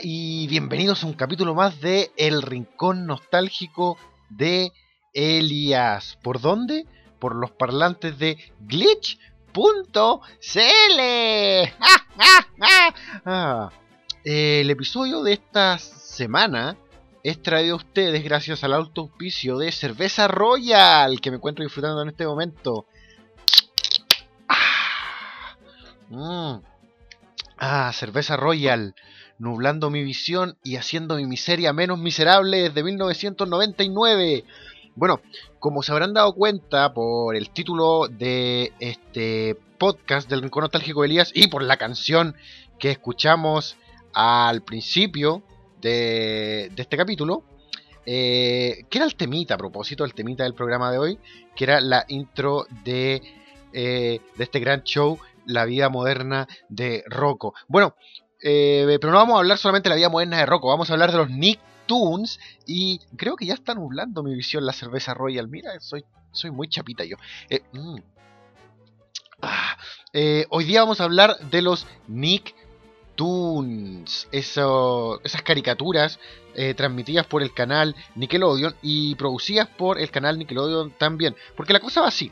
Y bienvenidos a un capítulo más de El Rincón Nostálgico de Elias. ¿Por dónde? Por los parlantes de glitch.cl. Ah, el episodio de esta semana es traído a ustedes gracias al alto auspicio de Cerveza Royal que me encuentro disfrutando en este momento. Ah, mm. ah Cerveza Royal nublando mi visión y haciendo mi miseria menos miserable desde 1999. Bueno, como se habrán dado cuenta por el título de este podcast del Rincón Nostálgico de Elías y por la canción que escuchamos al principio de, este capítulo, eh, que era el temita, a propósito del temita del programa de hoy, que era la intro de, eh, de este gran show, La vida moderna de Rocco. Bueno, eh, pero no vamos a hablar solamente de la vida moderna de Rocco, vamos a hablar de los Nicktoons. Y creo que ya está nublando mi visión la cerveza Royal. Mira, soy, soy muy chapita yo. Eh, mm. ah, eh, hoy día vamos a hablar de los Nicktoons. Esas caricaturas transmitidas por el canal Nickelodeon y producidas por el canal Nickelodeon también. Porque la cosa va así.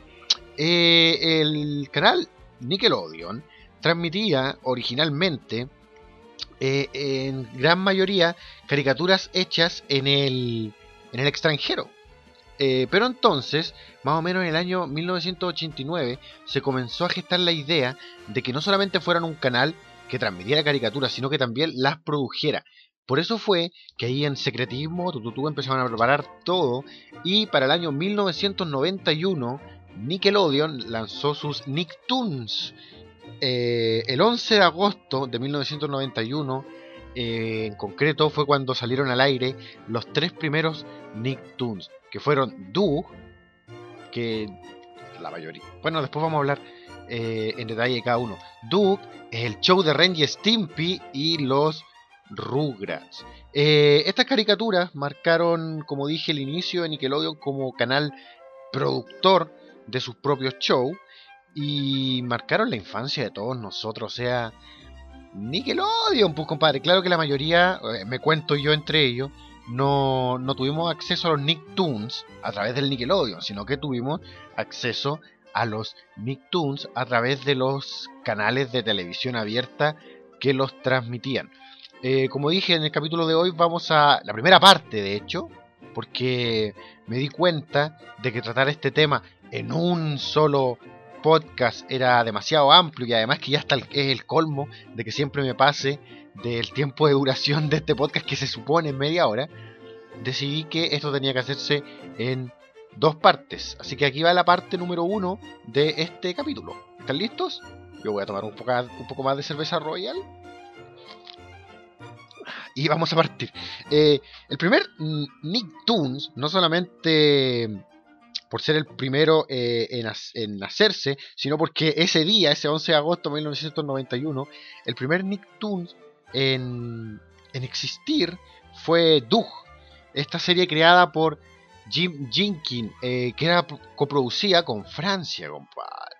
el canal Nickelodeon transmitía originalmente eh, en gran mayoría caricaturas hechas en el, en el extranjero. Eh, pero entonces, más o menos en el año 1989, se comenzó a gestar la idea de que no solamente fueran un canal que transmitiera caricaturas, sino que también las produjera. Por eso fue que ahí en secretismo, Tututu empezaron a preparar todo y para el año 1991 Nickelodeon lanzó sus Nicktoons, eh, el 11 de agosto de 1991, eh, en concreto, fue cuando salieron al aire los tres primeros Nicktoons, que fueron Doug, que la mayoría. Bueno, después vamos a hablar eh, en detalle de cada uno. Doug, el show de Renji Stimpy y los Rugrats. estas caricaturas marcaron, como dije, el inicio de Nickelodeon como canal productor de sus propios shows y marcaron la infancia de todos nosotros. O sea, Nickelodeon, pues compadre. Claro que la mayoría, eh, me cuento yo entre ellos, no, no tuvimos acceso a los Nicktoons a través del Nickelodeon, sino que tuvimos acceso a los Nicktoons a través de los canales de televisión abierta que los transmitían. Eh, como dije en el capítulo de hoy, vamos a la primera parte, de hecho, porque me di cuenta de que tratar este tema en un solo podcast era demasiado amplio y además que ya está el, es el colmo de que siempre me pase del tiempo de duración de este podcast que se supone media hora, decidí que esto tenía que hacerse en dos partes. Así que aquí va la parte número uno de este capítulo. ¿Están listos? Yo voy a tomar un poco, un poco más de cerveza royal. Y vamos a partir. Eh, el primer Nicktoons no solamente por ser el primero eh, en, hacerse, sino porque ese día, ese 11 de agosto de 1991, el primer Nicktoons en, en existir fue Doug, esta serie creada por Jim Jinkin, eh, que era coproducida con Francia, compadre.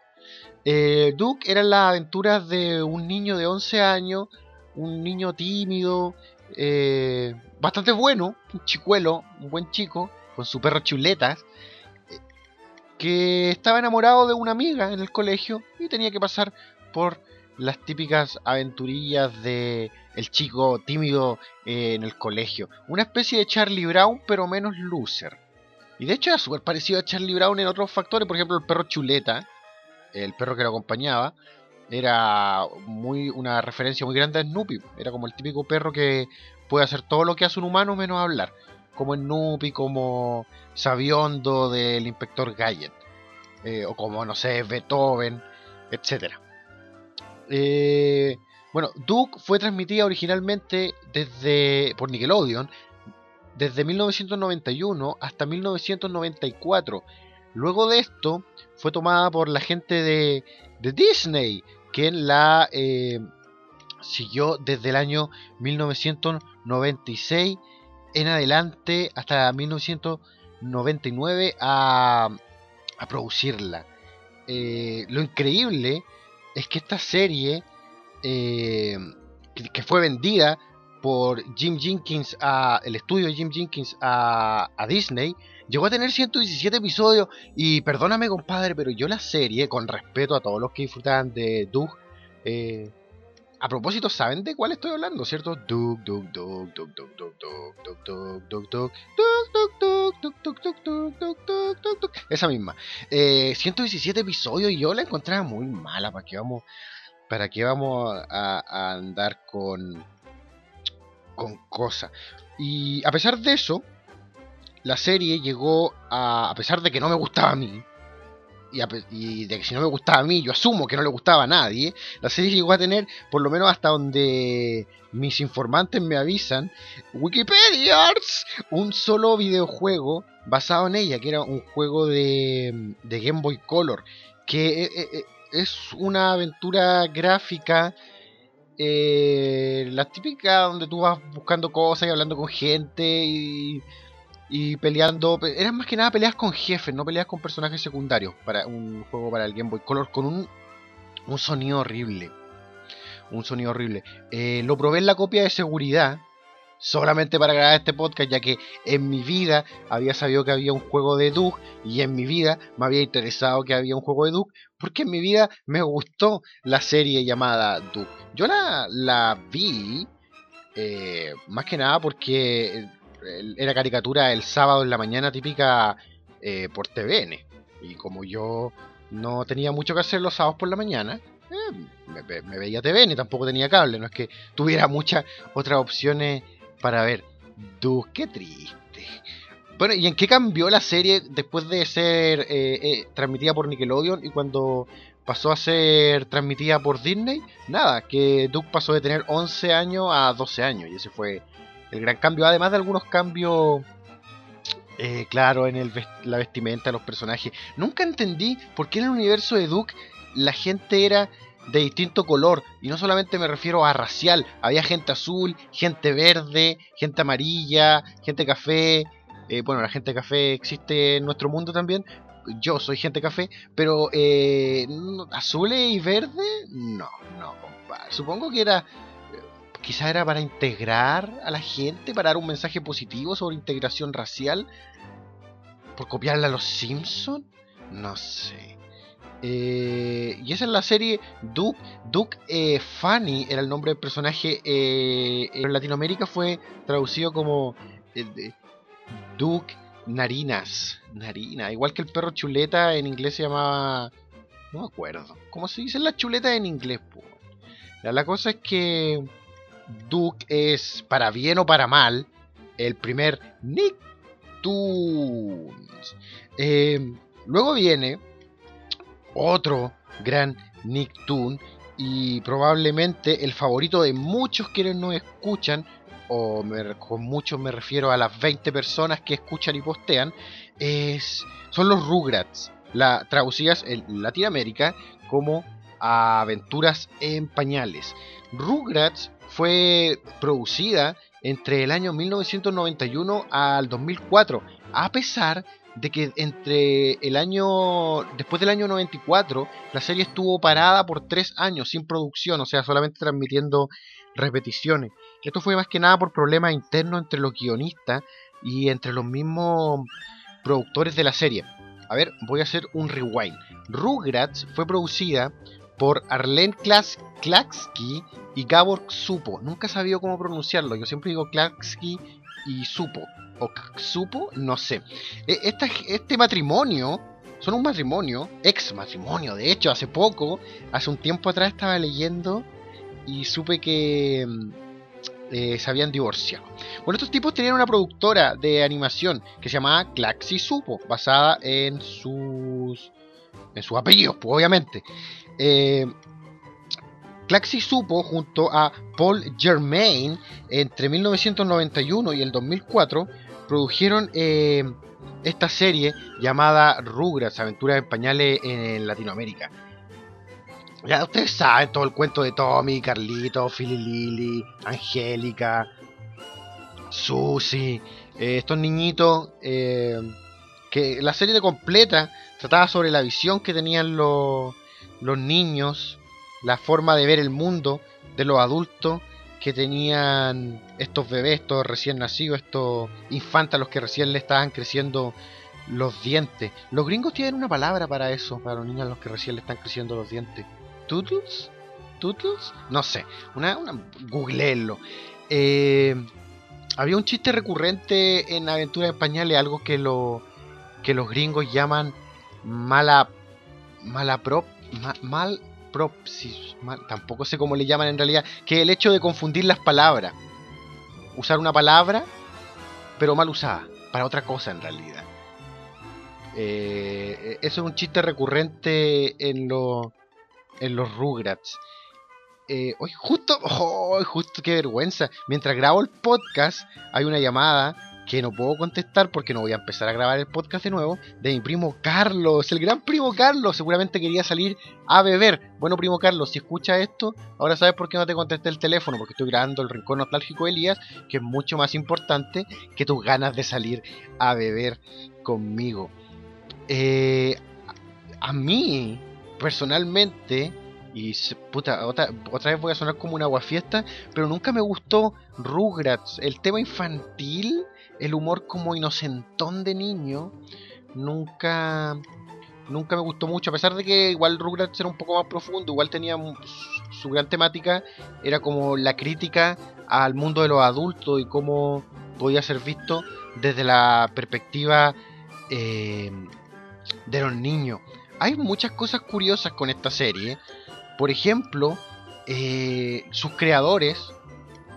Eh, eran las aventuras de un niño de 11 años, un niño tímido, eh, bastante bueno, un chicuelo, un buen chico, con su perro chuletas, que estaba enamorado de una amiga en el colegio y tenía que pasar por las típicas aventurillas de el chico tímido eh, en el colegio. Una especie de Charlie Brown, pero menos loser. Y de hecho era súper parecido a Charlie Brown en otros factores, por ejemplo el perro Chuleta, el perro que lo acompañaba, era muy una referencia muy grande a Snoopy. Era como el típico perro que puede hacer todo lo que hace un humano menos hablar. Como Snoopy, como Sabiondo del inspector Gadget. Eh, o como, no sé, Beethoven, etc. Eh, bueno, Duke fue transmitida originalmente desde por Nickelodeon desde 1991 hasta 1994. Luego de esto fue tomada por la gente de, de Disney, quien la eh, siguió desde el año 1996 en adelante hasta 1999 a, producirla. Eh, lo increíble es que esta serie, eh, que, fue vendida por Jim Jenkins, a, el estudio de Jim Jenkins a, Disney, llegó a tener 117 episodios. Y perdóname, compadre, pero yo la serie, con respeto a todos los que disfrutan de Doug, eh, a propósito, ¿saben de cuál estoy hablando, cierto? Doug, Doug, Doug, Doug, Doug, Doug, Doug, Doug, Doug, Doug, esa misma. 117 episodios y yo la encontraba muy mala. ¿Para qué vamos, para qué vamos a, andar con, con cosas? Y a pesar de eso, la serie llegó a, a pesar de que no me gustaba a mí, y, de que si no me gustaba a mí, yo asumo que no le gustaba a nadie, la serie llegó a tener, por lo menos hasta donde mis informantes me avisan, Wikipedia, un solo videojuego basado en ella, que era un juego de, de Game Boy Color, que eh, eh, eh, es una aventura gráfica. la típica donde tú vas buscando cosas y hablando con gente y y peleando. Eran más que nada peleas con jefes, no peleas con personajes secundarios. Para un juego para el Game Boy Color con un, un sonido horrible. Un sonido horrible. Eh, lo probé en la copia de seguridad. Solamente para grabar este podcast, ya que en mi vida había sabido que había un juego de Duke y en mi vida me había interesado que había un juego de Duke, porque en mi vida me gustó la serie llamada Duke. Yo la, la vi eh, más que nada porque era caricatura el sábado en la mañana típica eh, por TVN. Y como yo no tenía mucho que hacer los sábados por la mañana, eh, me, veía TVN, tampoco tenía cable, no es que tuviera muchas otras opciones para ver. Du, qué triste. Bueno, ¿y en qué cambió la serie después de ser eh, transmitida por Nickelodeon y cuando pasó a ser transmitida por Disney? Nada, que Duke pasó de tener 11 años a 12 años y ese fue el gran cambio, además de algunos cambios, eh, claro, en el la vestimenta de los personajes. Nunca entendí por qué en el universo de Duke la gente era de distinto color. Y no solamente me refiero a racial, había gente azul, gente verde, gente amarilla, gente café. Eh, bueno, la gente café existe en nuestro mundo también. Yo soy gente café, pero eh, azul y verde, no, no, compadre. Supongo que era quizás era para integrar a la gente, para dar un mensaje positivo sobre integración racial, por copiarle a los Simpsons, no sé. Eh, y esa es la serie Duke. Duke eh, Funny era el nombre del personaje. Eh, en Latinoamérica fue traducido como Duke Narinas. Narina. Igual que el perro chuleta en inglés se llamaba. No me acuerdo. ¿Cómo se dice la chuleta en inglés? La cosa es que Duke es, para bien o para mal, el primer Nicktoons. Eh, luego viene otro gran Nicktoon y probablemente el favorito de muchos quienes nos escuchan, o con muchos me refiero a las 20 personas que escuchan y postean, es, son los Rugrats, la, traducidas en Latinoamérica como Aventuras en Pañales. Rugrats fue producida entre el año 1991 al 2004, a pesar de que entre el año después del año 94 la serie estuvo parada por tres años sin producción, o sea, solamente transmitiendo repeticiones. Esto fue más que nada por problemas internos entre los guionistas y entre los mismos productores de la serie. A ver, voy a hacer un rewind. Rugrats fue producida por Arlene Klaksky y Gabor Supo. Nunca he sabido cómo pronunciarlo. Yo siempre digo Klaksky y Supo. O Supo, no sé. E, este matrimonio son un matrimonio, ex matrimonio, de hecho, hace poco, hace un tiempo atrás estaba leyendo y supe que mm, eh, se habían divorciado. Bueno, estos tipos tenían una productora de animación que se llamaba Claxi Supo, basada en sus en sus apellidos, pues, obviamente. Eh, Claxi supo junto a Paul Germain entre 1991 y el 2004 produjeron eh, esta serie llamada Rugrats, Aventuras en Pañales en Latinoamérica. Ya ustedes saben todo el cuento de Tommy, Carlito, Philly Lily, Angélica, Susie, eh, estos niñitos que la serie de completa trataba sobre la visión que tenían los, los niños la forma de ver el mundo de los adultos que tenían estos bebés, estos recién nacidos, estos infantes a los que recién le estaban creciendo los dientes. Los gringos tienen una palabra para eso, para los niños a los que recién le están creciendo los dientes. ¿Tutus? ¿Tutus? No sé, una, una. Eh, había un chiste recurrente en Aventura de Pañales, algo que, que los gringos llaman mala, mala prop, mal, propsis, tampoco sé cómo le llaman en realidad, que el hecho de confundir las palabras. Usar una palabra, pero mal usada, para otra cosa en realidad. Eh, eso es un chiste recurrente en, en los Rugrats. Eh, hoy justo, oh, justo qué vergüenza. Mientras grabo el podcast, hay una llamada que no puedo contestar porque no voy a empezar a grabar el podcast de nuevo, de mi primo Carlos, el gran primo Carlos, seguramente quería salir a beber. Bueno, primo Carlos, si escucha esto, ahora sabes por qué no te contesté el teléfono, porque estoy grabando el rincón nostálgico de Elías, que es mucho más importante que tus ganas de salir a beber conmigo. Eh, a mí, personalmente, y puta, otra, otra vez voy a sonar como una aguafiesta, pero nunca me gustó Rugrats, el tema infantil el humor como inocentón de niño nunca nunca me gustó mucho, a pesar de que igual Rugrats era un poco más profundo, igual tenía su gran temática, era como la crítica al mundo de los adultos y cómo podía ser visto desde la perspectiva eh, de los niños. Hay muchas cosas curiosas con esta serie, por ejemplo, eh, sus creadores,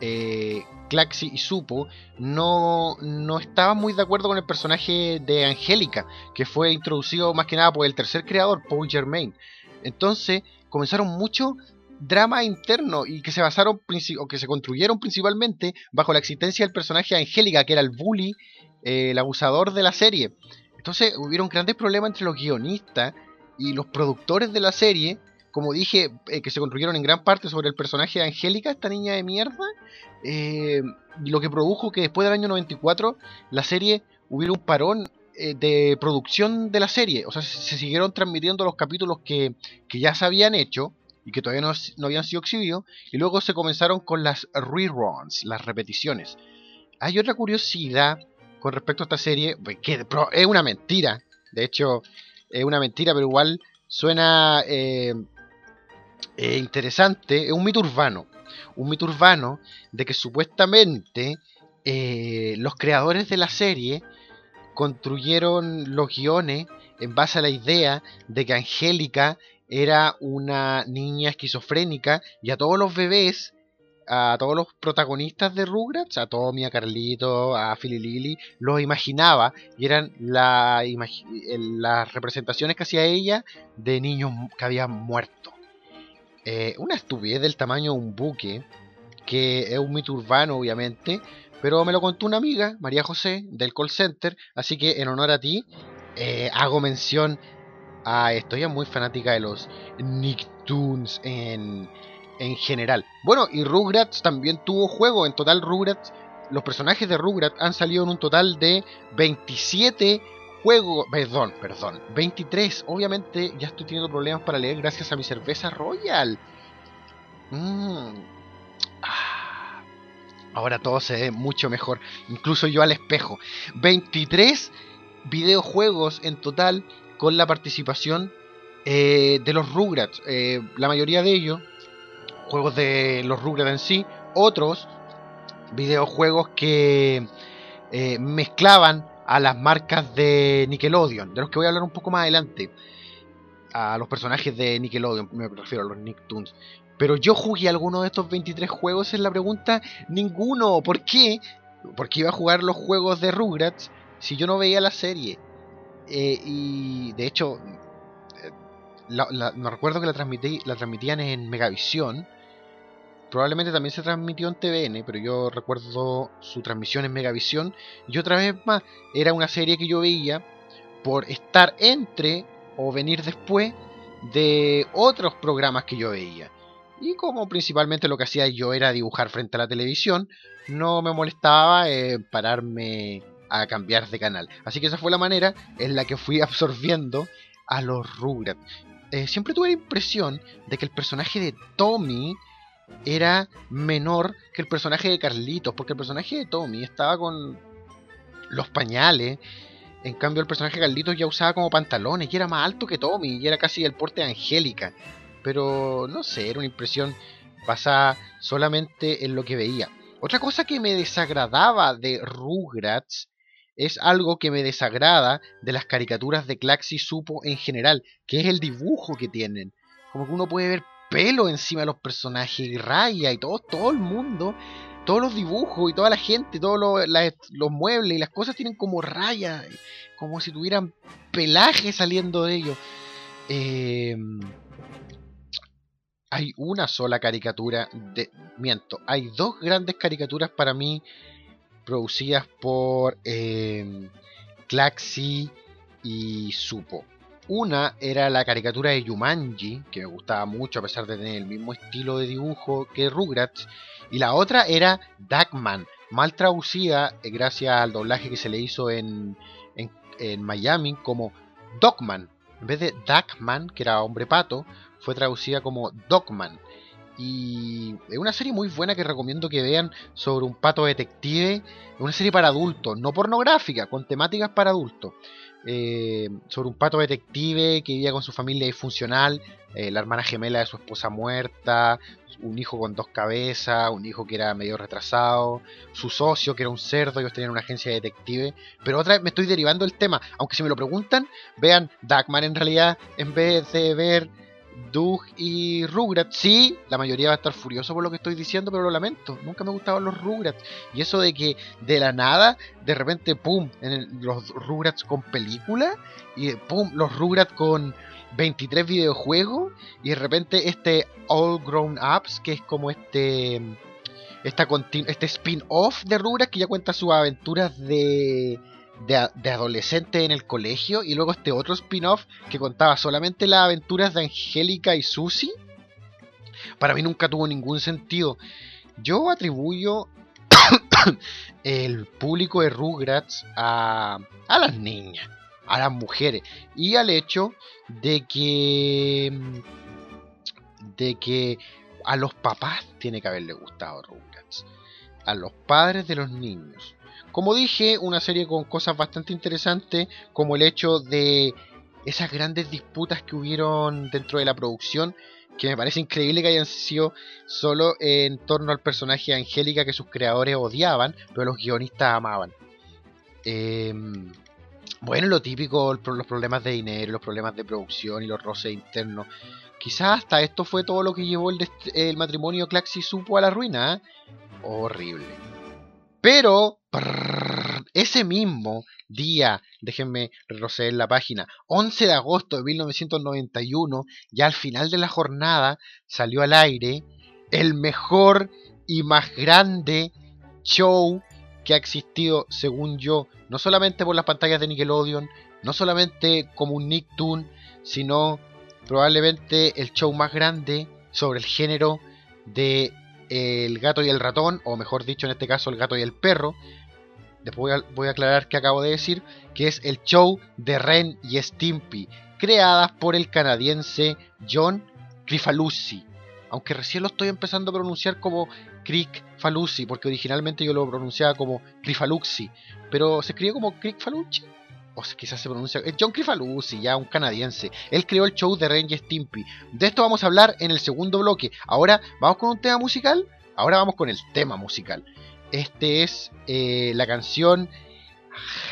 eh, Claxi y Supo no, no estaban muy de acuerdo con el personaje de Angélica, que fue introducido más que nada por el tercer creador, Paul Germain. Entonces comenzaron mucho drama interno y que se basaron o que se construyeron principalmente bajo la existencia del personaje de Angélica, que era el bully, eh, el abusador de la serie. Entonces hubieron grandes problemas entre los guionistas y los productores de la serie como dije, eh, que se construyeron en gran parte sobre el personaje de Angélica, esta niña de mierda, eh, lo que produjo que después del año 94 la serie hubiera un parón eh, de producción de la serie. O sea, se, siguieron transmitiendo los capítulos que, ya se habían hecho y que todavía no, no, habían sido exhibidos, y luego se comenzaron con las reruns, las repeticiones. Hay otra curiosidad con respecto a esta serie, pues, que es una mentira, de hecho es una mentira, pero igual suena eh, interesante, es un mito urbano. Un mito urbano de que supuestamente eh, los creadores de la serie construyeron los guiones en base a la idea de que Angélica era una niña esquizofrénica y a todos los bebés, a todos los protagonistas de Rugrats, a Tommy, a Carlito, a Philly Lily, los imaginaba y eran la, las representaciones que hacía ella de niños que habían muerto. Eh, una estupidez del tamaño de un buque, que es un mito urbano obviamente, pero me lo contó una amiga, María José, del call center, así que en honor a ti eh, hago mención a esto. Muy fanática de los Nicktoons en, en general. Bueno, y Rugrats también tuvo juego, en total Rugrats, los personajes de Rugrats han salido en un total de 27 perdón, perdón, 23. Obviamente ya estoy teniendo problemas para leer gracias a mi cerveza Royal. Mm. Ah. Ahora todo se ve mucho mejor, incluso yo al espejo. 23 videojuegos en total con la participación eh, de los Rugrats. Eh, la mayoría de ellos, juegos de los Rugrats en sí, otros videojuegos que eh, mezclaban a las marcas de Nickelodeon, de los que voy a hablar un poco más adelante. A los personajes de Nickelodeon, me refiero a los Nicktoons. Pero yo jugué alguno de estos 23 juegos en la pregunta, ninguno. ¿Por qué? Porque iba a jugar los juegos de Rugrats si yo no veía la serie. Eh, y de hecho, eh, me recuerdo que la, transmití, la transmitían en Megavisión. Probablemente también se transmitió en TVN, pero yo recuerdo su transmisión en Megavisión. Y otra vez más, era una serie que yo veía por estar entre o venir después de otros programas que yo veía. Y como principalmente lo que hacía yo era dibujar frente a la televisión, no me molestaba pararme a cambiar de canal. Así que esa fue la manera en la que fui absorbiendo a los Rugrats. Eh, siempre tuve la impresión de que el personaje de Tommy era menor que el personaje de Carlitos, porque el personaje de Tommy estaba con los pañales. En cambio, el personaje de Carlitos ya usaba como pantalones y era más alto que Tommy y era casi del porte de Angélica. Pero no sé, era una impresión basada solamente en lo que veía. Otra cosa que me desagradaba de Rugrats es algo que me desagrada de las caricaturas de Claxi Supo en general, que es el dibujo que tienen. Como que uno puede ver pelo encima de los personajes, y raya y todo, todo el mundo, todos los dibujos y toda la gente, todos los, muebles y las cosas tienen como rayas, como si tuvieran pelaje saliendo de ellos. Em, hay una sola caricatura de... Miento, hay dos grandes caricaturas para mí producidas por eh, Claxi y Supo. Una era la caricatura de Yumanji, que me gustaba mucho a pesar de tener el mismo estilo de dibujo que Rugrats. Y la otra era Duckman, mal traducida eh, gracias al doblaje que se le hizo en, en, Miami como Dogman. En vez de Duckman, que era hombre pato, fue traducida como Dogman. Y es una serie muy buena que recomiendo que vean sobre un pato detective. Es una serie para adultos, no pornográfica, con temáticas para adultos. Eh, sobre un pato detective que vivía con su familia disfuncional, eh, la hermana gemela de su esposa muerta, un hijo con dos cabezas, un hijo que era medio retrasado, su socio que era un cerdo, ellos tenían una agencia de detective. Pero otra vez me estoy derivando el tema, aunque si me lo preguntan, vean Duckman en realidad, en vez de ver Doug y Rugrats, sí, la mayoría va a estar furioso por lo que estoy diciendo, pero lo lamento. Nunca me gustaban los Rugrats. Y eso de que de la nada, de repente, pum, en los Rugrats con película, y pum, los Rugrats con 23 videojuegos, y de repente este All Grown Ups, que es como este. Esta este spin-off de Rugrats que ya cuenta sus aventuras de de, adolescente en el colegio y luego este otro spin-off que contaba solamente las aventuras de Angélica y Susie, para mí nunca tuvo ningún sentido. Yo atribuyo el público de Rugrats a, a las niñas, a las mujeres y al hecho de que de que a los papás tiene que haberle gustado Rugrats, a los padres de los niños. Como dije, una serie con cosas bastante interesantes, como el hecho de esas grandes disputas que hubieron dentro de la producción, que me parece increíble que hayan sido solo en torno al personaje de Angélica que sus creadores odiaban, pero los guionistas amaban. Em, bueno, lo típico, los problemas de dinero, los problemas de producción y los roces internos. Quizás hasta esto fue todo lo que llevó el, el matrimonio Claxi Supo a la ruina. ¿eh? Horrible. Pero ese mismo día, déjenme retroceder la página, 11 de agosto de 1991, ya al final de la jornada, salió al aire el mejor y más grande show que ha existido, según yo, no solamente por las pantallas de Nickelodeon, no solamente como un Nicktoon, sino probablemente el show más grande sobre el género de el gato y el ratón, o mejor dicho en este caso el gato y el perro. Después voy a, aclarar que acabo de decir, que es el show de Ren y Stimpy, creadas por el canadiense John Crifalucci. Aunque recién lo estoy empezando a pronunciar como Crick Falucci, porque originalmente yo lo pronunciaba como Crifalucci, pero se escribe como Crick Falucci o quizás se pronuncia, es John Crifalucci, ya un canadiense. Él creó el show de y Stimpy. De esto vamos a hablar en el segundo bloque. Ahora vamos con un tema musical. Ahora vamos con el tema musical. Este es eh, la canción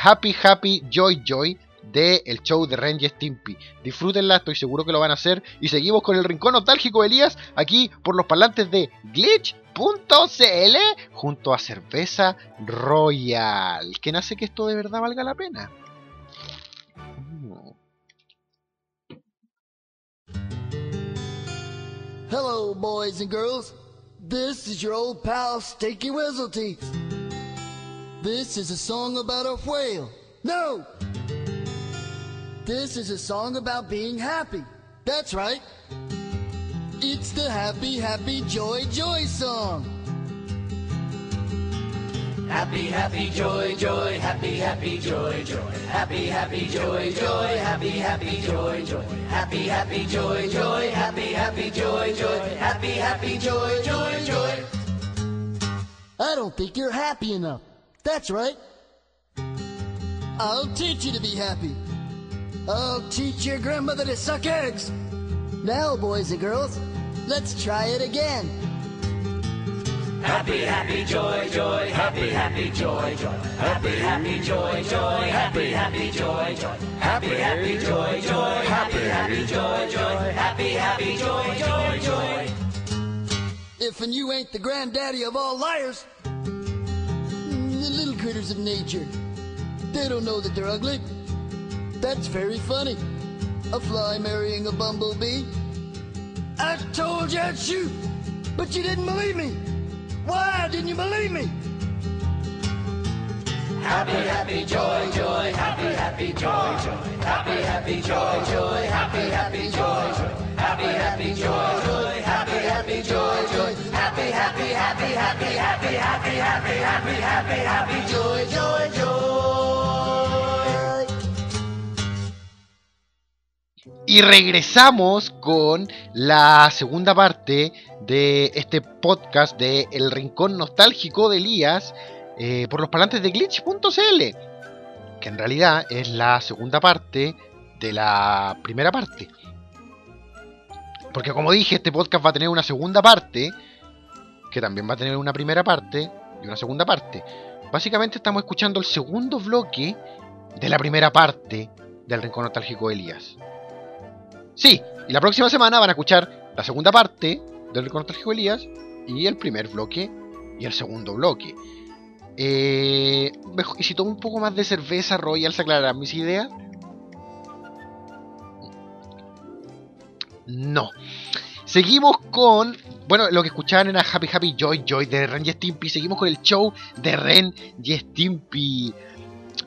Happy Happy Joy Joy del el show de y Stimpy. Disfrútenla, estoy seguro que lo van a hacer. Y seguimos con el rincón nostálgico de Elías aquí por los parlantes de glitch.cl junto a Cerveza Royal. ¿Quién hace que esto de verdad valga la pena? Hello, boys and girls. This is your old pal Stinky Teeth. This is a song about a whale. No! This is a song about being happy. That's right. It's the Happy, Happy, Joy, Joy song. Happy, happy, joy, joy, happy, happy, joy, joy. Happy, happy, joy, joy, happy, happy, joy, joy. Happy, happy, joy, joy, happy, happy, joy, joy. Happy, happy, joy, joy, joy. I don't think you're happy enough. That's right. I'll teach you to be happy. I'll teach your grandmother to suck eggs. Now, boys and girls, let's try it again. Happy, happy, joy, joy, happy, happy, joy, joy. Happy, happy, joy, joy, happy, happy, joy, joy. Happy, happy, joy, joy, happy, happy, joy, joy. Happy, happy, joy, joy, joy. If and you ain't the granddaddy of all liars, the little critters of nature, they don't know that they're ugly. That's very funny. A fly marrying a bumblebee. I told you I'd shoot, but you didn't believe me. Why didn't you believe me? Happy, happy, joy, joy, happy, happy, joy, joy. Happy, happy, joy, joy, happy, happy, joy, joy. Happy, happy, joy, joy, happy, happy, joy, joy. Happy, happy, happy, happy, happy, happy, happy, happy, happy, happy, joy, joy, joy. Y regresamos con la segunda parte de este podcast de El Rincón Nostálgico de Elías eh, por los parlantes de glitch.cl, que en realidad es la segunda parte de la primera parte. Porque como dije, este podcast va a tener una segunda parte, que también va a tener una primera parte y una segunda parte. Básicamente estamos escuchando el segundo bloque de la primera parte del Rincón Nostálgico de Elías. Sí, y la próxima semana van a escuchar la segunda parte del de Elías y el primer bloque y el segundo bloque. Eh, y si tomo un poco más de cerveza Royal, ¿se aclararán mis ideas? No. Seguimos con. Bueno, lo que escuchaban era Happy Happy Joy Joy de Ren y Stimpy. Seguimos con el show de Ren y Stimpy.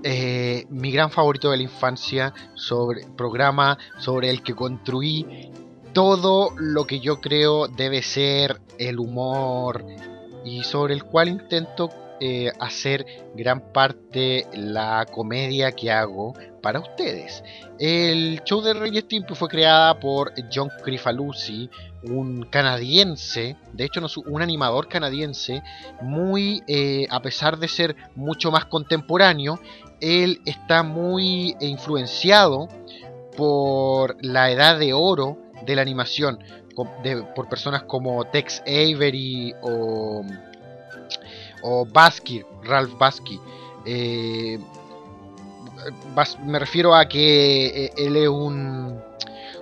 Eh, mi gran favorito de la infancia. Sobre programa sobre el que construí todo lo que yo creo debe ser el humor. Y sobre el cual intento eh, hacer gran parte la comedia que hago para ustedes. El show de Rey Stimpy fue creada por John Crifalucci, un canadiense, de hecho no, un animador canadiense, muy, eh, a pesar de ser mucho más contemporáneo, él está muy influenciado por la edad de oro de la animación, por personas como Tex Avery o o Basky, Ralph Basky. Eh, me refiero a que eh, él es un,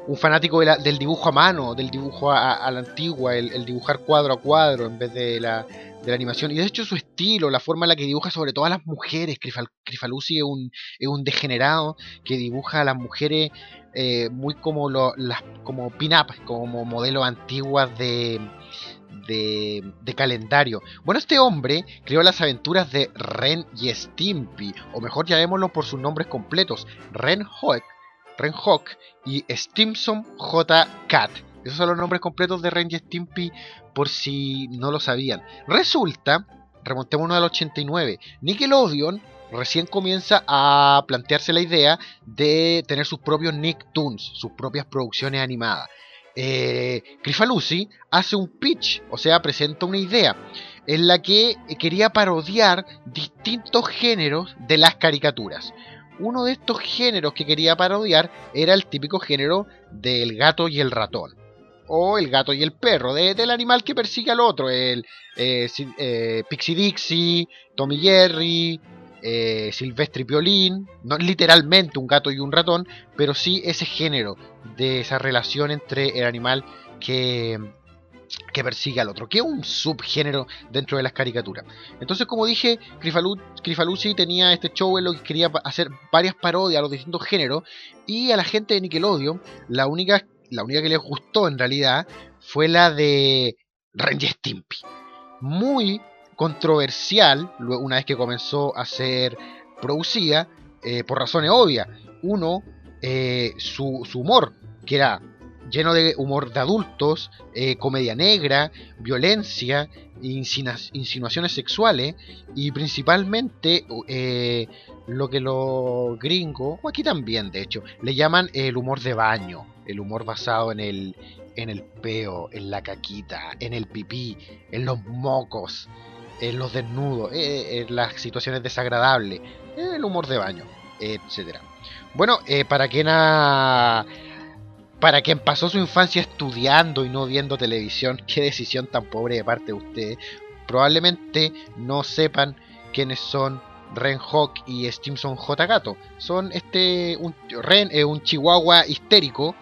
un fanático del dibujo a mano, del dibujo a, la antigua, el, dibujar cuadro a cuadro en vez de la, de la animación. Y de hecho su estilo, la forma en la que dibuja sobre todo a las mujeres. Crifal, Crifalucci es un, es un degenerado que dibuja a las mujeres eh, muy como, lo, las, como pin-up, como modelos antiguas de, de, calendario. Bueno, este hombre creó las aventuras de Ren y Stimpy, o mejor llamémoslo por sus nombres completos, Ren Hawk, Ren Hawk y Stimson J. Cat. Esos son los nombres completos de Ren y Stimpy por si no lo sabían. Resulta, remontémonos al 89, Nickelodeon recién comienza a plantearse la idea de tener sus propios Nicktoons, sus propias producciones animadas eh, hace un pitch, o sea, presenta una idea en la que quería parodiar distintos géneros de las caricaturas. Uno de estos géneros que quería parodiar era el típico género del gato y el ratón. O el gato y el perro, del animal que persigue al otro. El eh, eh, Pixie Dixie, Tommy Jerry, eh, Silvestre Piolín, no literalmente un gato y un ratón, pero sí ese género de esa relación entre el animal que, que persigue al otro, que es un subgénero dentro de las caricaturas. Entonces, como dije, Crifalucci tenía este show en lo que quería hacer varias parodias a los distintos géneros, y a la gente de Nickelodeon, la única, la única que les gustó en realidad fue la de Ren Stimpy. Muy controversial una vez que comenzó a ser producida eh, por razones obvias. Uno, eh, su, humor, que era lleno de humor de adultos, eh, comedia negra, violencia, insinuaciones sexuales y principalmente lo que los gringos, o aquí también de hecho, le llaman el humor de baño, el humor basado en el, en el peo, en la caquita, en el pipí, en los mocos en los desnudos, eh, en las situaciones desagradables, el humor de baño, etcétera. Bueno, eh, para quien. Para quien pasó su infancia estudiando y no viendo televisión, qué decisión tan pobre de parte de ustedes. Probablemente no sepan quiénes son Ren Hawk y Stimson J. Gato. Son este un Ren es un chihuahua histérico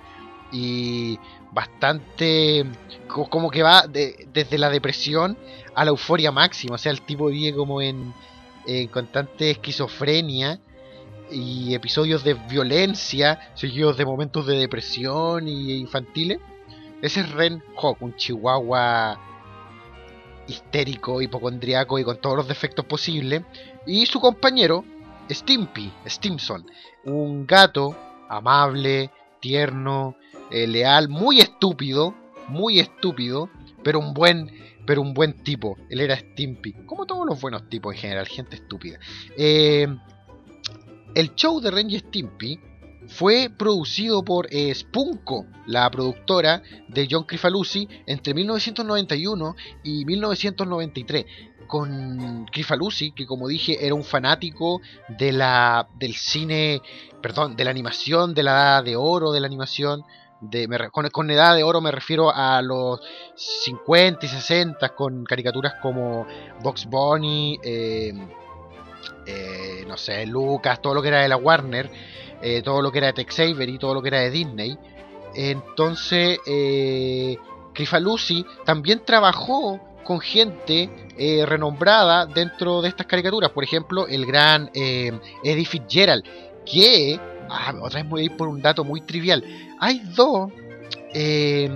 y bastante como que va desde la depresión a la euforia máxima. O sea, el tipo vive como en, constante esquizofrenia y episodios de violencia seguidos de momentos de depresión y infantiles. Ese es Ren Hawk, un chihuahua histérico, hipocondriaco y con todos los defectos posibles. Y su compañero, Stimpy, Stimson, un gato amable, tierno, eh, leal, muy estúpido, muy estúpido, pero un buen pero un buen tipo. Él era Stimpy, como todos los buenos tipos en general, gente estúpida. Eh, el show de Ren y Stimpy fue producido por eh, Spunko, la productora de John Crifalucci, entre 1991 y 1993. Con Crifalucci, que como dije era un fanático de la, del cine, perdón, de la animación, de la edad de oro de la animación, con, edad de oro me refiero a los 50 y 60 con caricaturas como Box Bunny, eh, eh, no sé, Lucas, todo lo que era de la Warner, eh, todo lo que era de Tex Avery, todo lo que era de Disney. Entonces, eh, Crifalucci también trabajó con gente renombrada dentro de estas caricaturas. Por ejemplo, el gran Eddie Fitzgerald, que Ah, otra vez voy a ir por un dato muy trivial. Hay dos eh,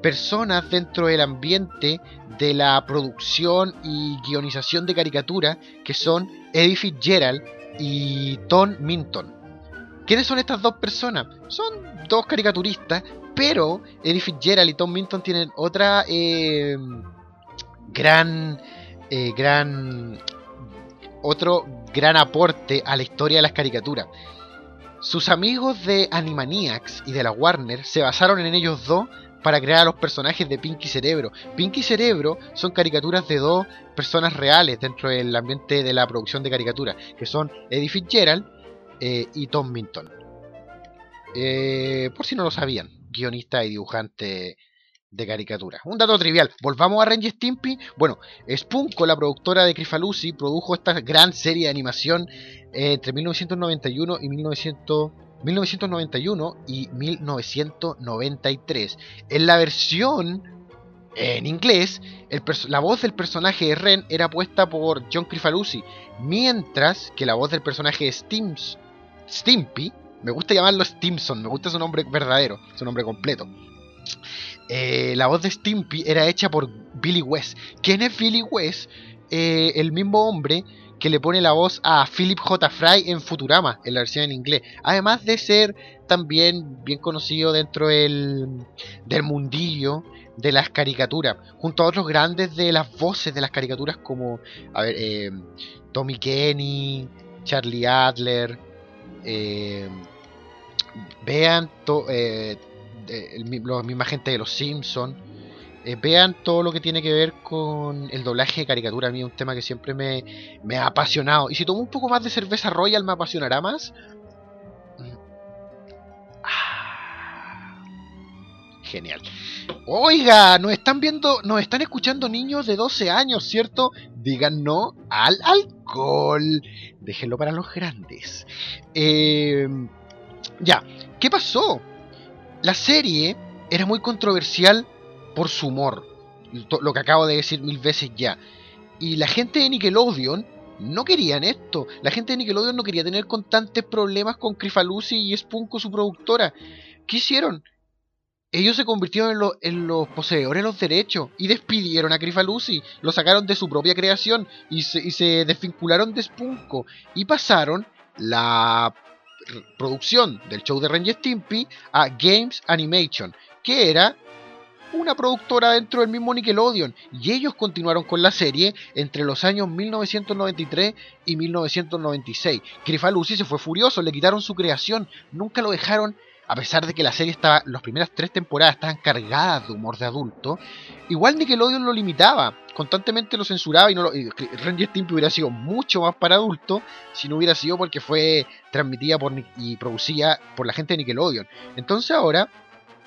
personas dentro del ambiente de la producción y guionización de caricatura que son Eddie Fitzgerald y Tom Minton. ¿Quiénes son estas dos personas? Son dos caricaturistas, pero Eddie Fitzgerald y Tom Minton tienen otra eh, gran, eh, gran, otro gran aporte a la historia de las caricaturas. Sus amigos de Animaniacs y de la Warner se basaron en ellos dos para crear a los personajes de Pinky Cerebro. Pinky Cerebro son caricaturas de dos personas reales dentro del ambiente de la producción de caricaturas, que son Eddie Fitzgerald eh, y Tom Minton. Eh, por si no lo sabían, guionista y dibujante de caricatura. Un dato trivial. Volvamos a Ren Stimpy. Bueno, Spunko, la productora de Crifalucci, produjo esta gran serie de animación eh, entre 1991 y 1991 y 1993. En la versión en inglés, la voz del personaje de Ren era puesta por John Crifalucci, mientras que la voz del personaje de Stimpy, me gusta llamarlo Stimson, me gusta su nombre verdadero, su nombre completo. Eh, la voz de Stimpy era hecha por Billy West. ¿Quién es Billy West? Eh, el mismo hombre que le pone la voz a Philip J. Fry en Futurama, en la versión en inglés. Además de ser también bien conocido dentro del, del mundillo de las caricaturas, junto a otros grandes de las voces de las caricaturas como, a ver, eh, Tommy Kenny, Charlie Adler, vean la misma gente de los Simpsons. Eh, vean todo lo que tiene que ver con el doblaje de caricatura. A mí es un tema que siempre me, me ha apasionado. Y si tomo un poco más de cerveza Royal, me apasionará más. Mm. Ah. Genial. Oiga, nos están viendo, nos están escuchando niños de 12 años, ¿cierto? Digan no al alcohol. Déjenlo para los grandes. Eh, ya, ¿qué pasó? La serie era muy controversial por su humor. Lo que acabo de decir mil veces ya. Y la gente de Nickelodeon no querían esto. La gente de Nickelodeon no quería tener constantes problemas con Crifalusi y Spunko, su productora. ¿Qué hicieron? Ellos se convirtieron en, lo- en los poseedores de los derechos y despidieron a Crifalusi. Lo sacaron de su propia creación y se, y se desvincularon de Spunko. Y pasaron la producción del show de Ren y Stimpy a Games Animation, que era una productora dentro del mismo Nickelodeon, y ellos continuaron con la serie entre los años 1993 y 1996. Crifalusi se fue furioso, le quitaron su creación, nunca lo dejaron, a pesar de que la serie estaba, las primeras tres temporadas estaban cargadas de humor de adulto, igual Nickelodeon lo limitaba, constantemente lo censuraba y, no lo, y y Stimpy hubiera sido mucho más para adultos si no hubiera sido porque fue transmitida por y producida por la gente de Nickelodeon. Entonces ahora,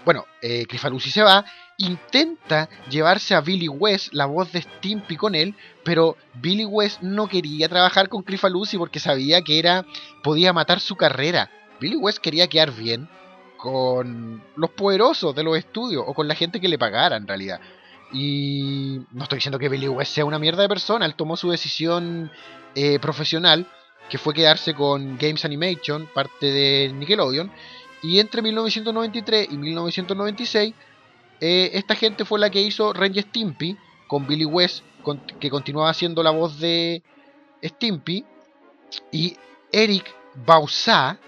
bueno, eh, Crifalusi se va, intenta llevarse a Billy West, la voz de Stimpy con él, pero Billy West no quería trabajar con Crifalusi porque sabía que era podía matar su carrera. Billy West quería quedar bien con los poderosos de los estudios o con la gente que le pagara en realidad. Y no estoy diciendo que Billy West sea una mierda de persona, él tomó su decisión eh, profesional, que fue quedarse con Games Animation, parte de Nickelodeon, y entre 1993 y 1996, eh, esta gente fue la que hizo y Stimpy, con Billy West, que continuaba siendo la voz de Stimpy, y Eric Bausá,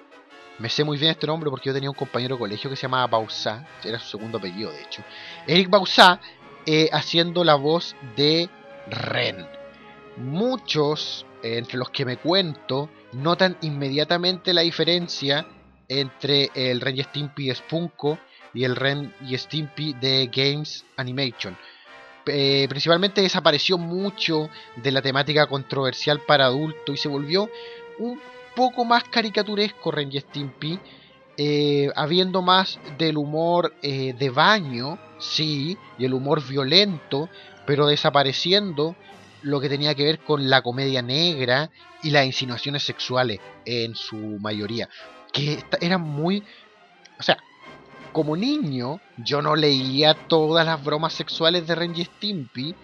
me sé muy bien este nombre porque yo tenía un compañero de colegio que se llamaba Bausá, era su segundo apellido de hecho. Eric Bausá eh, haciendo la voz de Ren. Muchos, eh, entre los que me cuento, notan inmediatamente la diferencia entre el Ren y Stimpy de Spunko y el Ren y Stimpy de Games Animation. Eh, principalmente desapareció mucho de la temática controversial para adultos y se volvió un poco más caricaturesco Ren Stimpy, eh, habiendo más del humor eh, de baño, sí, y el humor violento, pero desapareciendo lo que tenía que ver con la comedia negra y las insinuaciones sexuales en su mayoría, que eran muy, o sea, como niño yo no leía todas las bromas sexuales de Ren Stimpy,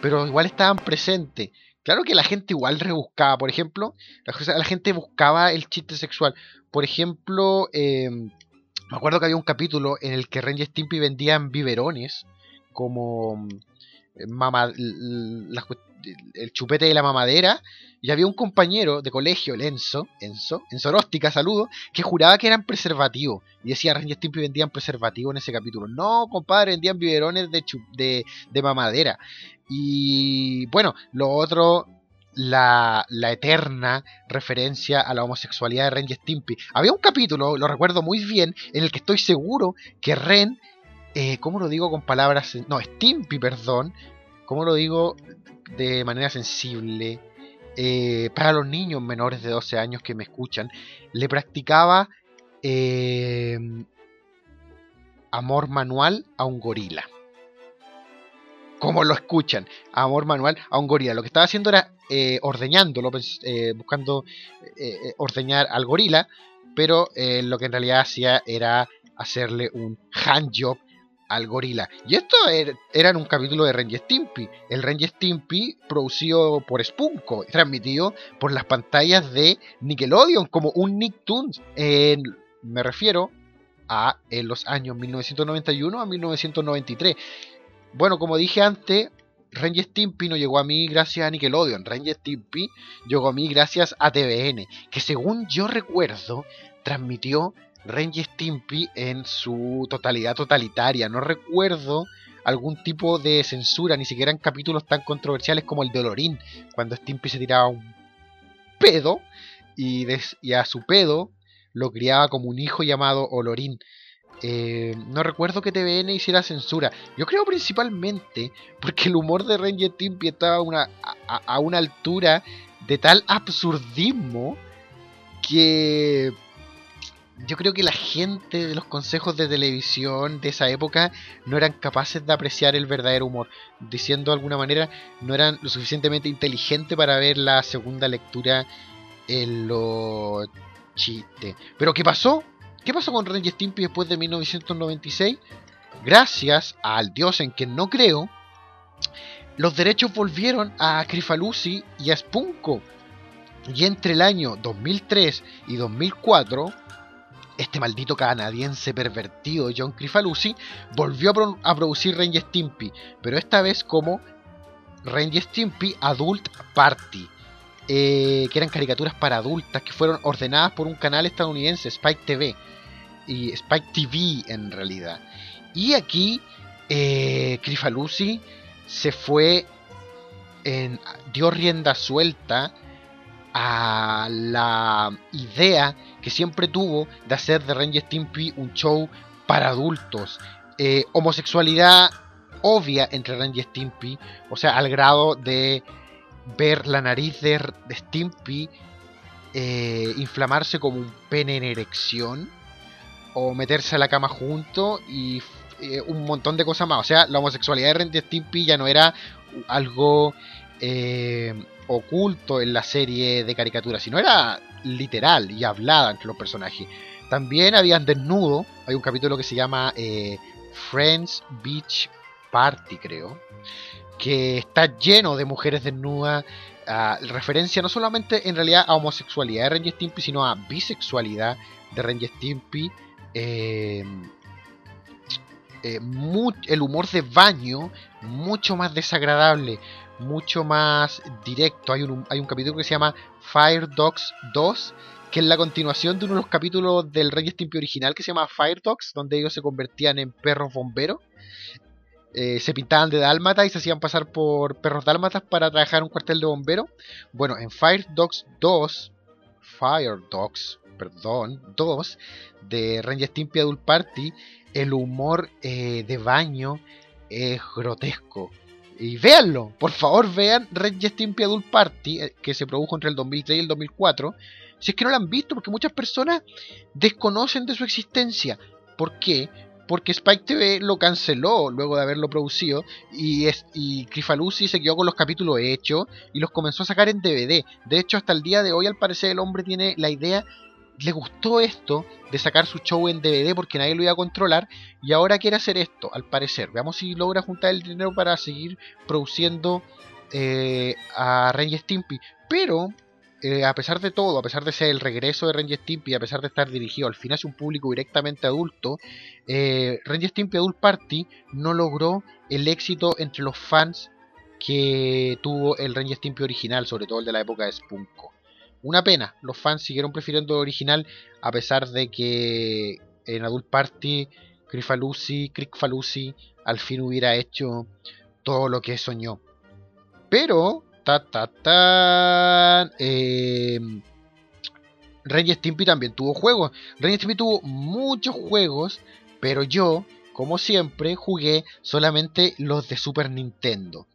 pero igual estaban presentes. Claro que la gente igual rebuscaba, por ejemplo, la, gente buscaba el chiste sexual. Por ejemplo, eh, me acuerdo que había un capítulo en el que Ren y Stimpy vendían biberones como mm, mama, las el chupete de la mamadera y había un compañero de colegio, el Enzo, Enzo, Enzo Róstica, saludo, que juraba que eran preservativos y decía y Stimpy vendían preservativos en ese capítulo. No, compadre, vendían biberones de, de, de mamadera. Y bueno, lo otro, la, la eterna referencia a la homosexualidad de Ren y Stimpy. Había un capítulo, lo recuerdo muy bien, en el que estoy seguro que Ren, eh, ¿cómo lo digo con palabras? No, Stimpy, perdón, ¿cómo lo digo de manera sensible? Eh, para los niños menores de 12 años que me escuchan, le practicaba eh, amor manual a un gorila. Como lo escuchan, amor manual a un gorila. Lo que estaba haciendo era eh, ordeñándolo, eh, buscando ordeñar al gorila, pero lo que en realidad hacía era hacerle un handjob al gorila. Y esto er- era en un capítulo de Ren y Stimpy. El Ren y Stimpy producido por Spunko, transmitido por las pantallas de Nickelodeon como un Nicktoons. Me refiero a en los años 1991 a 1993. Bueno, como dije antes, Ren y Stimpy no llegó a mí gracias a Nickelodeon. Ren y Stimpy llegó a mí gracias a TVN, que según yo recuerdo, transmitió Ren y Stimpy en su totalidad totalitaria. No recuerdo algún tipo de censura, ni siquiera en capítulos tan controversiales como el de Olorín, cuando Stimpy se tiraba un pedo y, a su pedo lo criaba como un hijo llamado Olorín. Eh, no recuerdo que TVN hiciera censura. Yo creo principalmente porque el humor de y Stimpy estaba a, a una altura de tal absurdismo que yo creo que la gente de los consejos de televisión de esa época no eran capaces de apreciar el verdadero humor. Diciendo de alguna manera, no eran lo suficientemente inteligentes para ver la segunda lectura en los chistes. Pero ¿qué pasó? ¿Qué pasó con Ren y Stimpy después de 1996? Gracias al dios en quien no creo, los derechos volvieron a Crifalusi y a Spunko. Y entre el año 2003 y 2004, este maldito canadiense pervertido John Crifalusi volvió a, pro- a producir Ren y Stimpy, pero esta vez como Ren y Stimpy Adult Party, eh, que eran caricaturas para adultas que fueron ordenadas por un canal estadounidense, Spike TV, y Spike TV en realidad. Y aquí eh, Crifalusi se fue, en, dio rienda suelta a la idea que siempre tuvo de hacer de Ren y Stimpy un show para adultos. Eh, homosexualidad obvia entre Ren y Stimpy, o sea, al grado de ver la nariz de, de Stimpy eh, inflamarse como un pene en erección, o meterse a la cama junto y eh, un montón de cosas más. O sea, la homosexualidad de Ren y Stimpy ya no era algo eh, oculto en la serie de caricaturas, sino era literal y hablada entre los personajes. También habían desnudo, hay un capítulo que se llama eh, Friends Beach Party, creo, que está lleno de mujeres desnudas, ah, referencia no solamente en realidad a homosexualidad de y Stimpy, sino a bisexualidad de y Stimpy. eh, eh, el humor de baño mucho más desagradable, mucho más directo. Hay un, hay un capítulo que se llama Fire Dogs 2, que es la continuación de uno de los capítulos del Rey Stimpy original que se llama Fire Dogs, donde ellos se convertían en perros bomberos. Eh, se pintaban de dálmata y se hacían pasar por perros dálmatas para trabajar en un cuartel de bomberos. Bueno, en Fire Dogs 2, Fire Dogs, perdón, 2, de Ranger Stimpy Adult Party, el humor eh, de baño es grotesco. Y véanlo, por favor vean Ranger Stimpy Adult Party, eh, que se produjo entre el 2003 y el 2004. Si es que no lo han visto, porque muchas personas desconocen de su existencia. ¿Por qué? Porque Spike TV lo canceló luego de haberlo producido y, es, y Crifalusi se quedó con los capítulos hechos y los comenzó a sacar en DVD. De hecho, hasta el día de hoy, al parecer, el hombre tiene la idea, le gustó esto de sacar su show en DVD porque nadie lo iba a controlar y ahora quiere hacer esto, al parecer. Veamos si logra juntar el dinero para seguir produciendo eh, a Ren y Stimpy. Pero, eh, a pesar de todo, a pesar de ser el regreso de Ren y a pesar de estar dirigido al fin hacia un público directamente adulto, eh, Ren Stimpy Adult Party no logró el éxito entre los fans que tuvo el Ren y Stimpy original, sobre todo el de la época de Spunko. Una pena, los fans siguieron prefiriendo el original a pesar de que en Adult Party Crifalusi, Crickfalusi al fin hubiera hecho todo lo que soñó. Pero, ta ta ta, eh, Ren y Stimpy también tuvo juegos. Ren y Stimpy tuvo muchos juegos, pero yo, como siempre, jugué solamente los de Super Nintendo.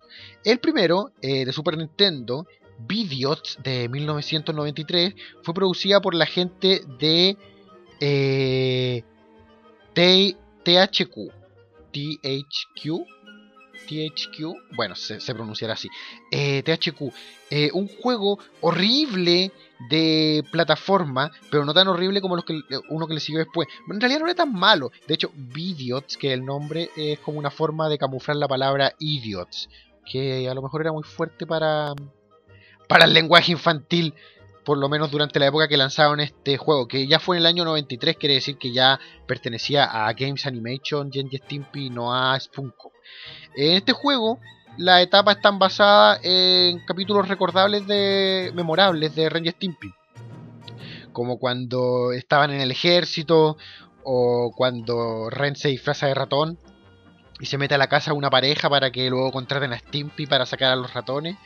El primero, eh, de Super Nintendo, Vidiots de 1993, fue producida por la gente de eh, THQ. THQ. THQ. Bueno, se, pronunciará así. Eh, THQ. Eh, un juego horrible de plataforma, pero no tan horrible como los que, uno que le siguió después. En realidad no era tan malo. De hecho, Vidiots, que el nombre es como una forma de camuflar la palabra idiots, que a lo mejor era muy fuerte para, para el lenguaje infantil, por lo menos durante la época que lanzaron este juego, que ya fue en el año 93, quiere decir que ya pertenecía a Games Animation, Gen Stimpy, no a Spunko. En este juego, las etapas están basadas en capítulos recordables de memorables de y Stimpy. Como cuando estaban en el ejército o cuando Ren se disfraza de ratón y se mete a la casa una pareja para que luego contraten a Stimpy para sacar a los ratones.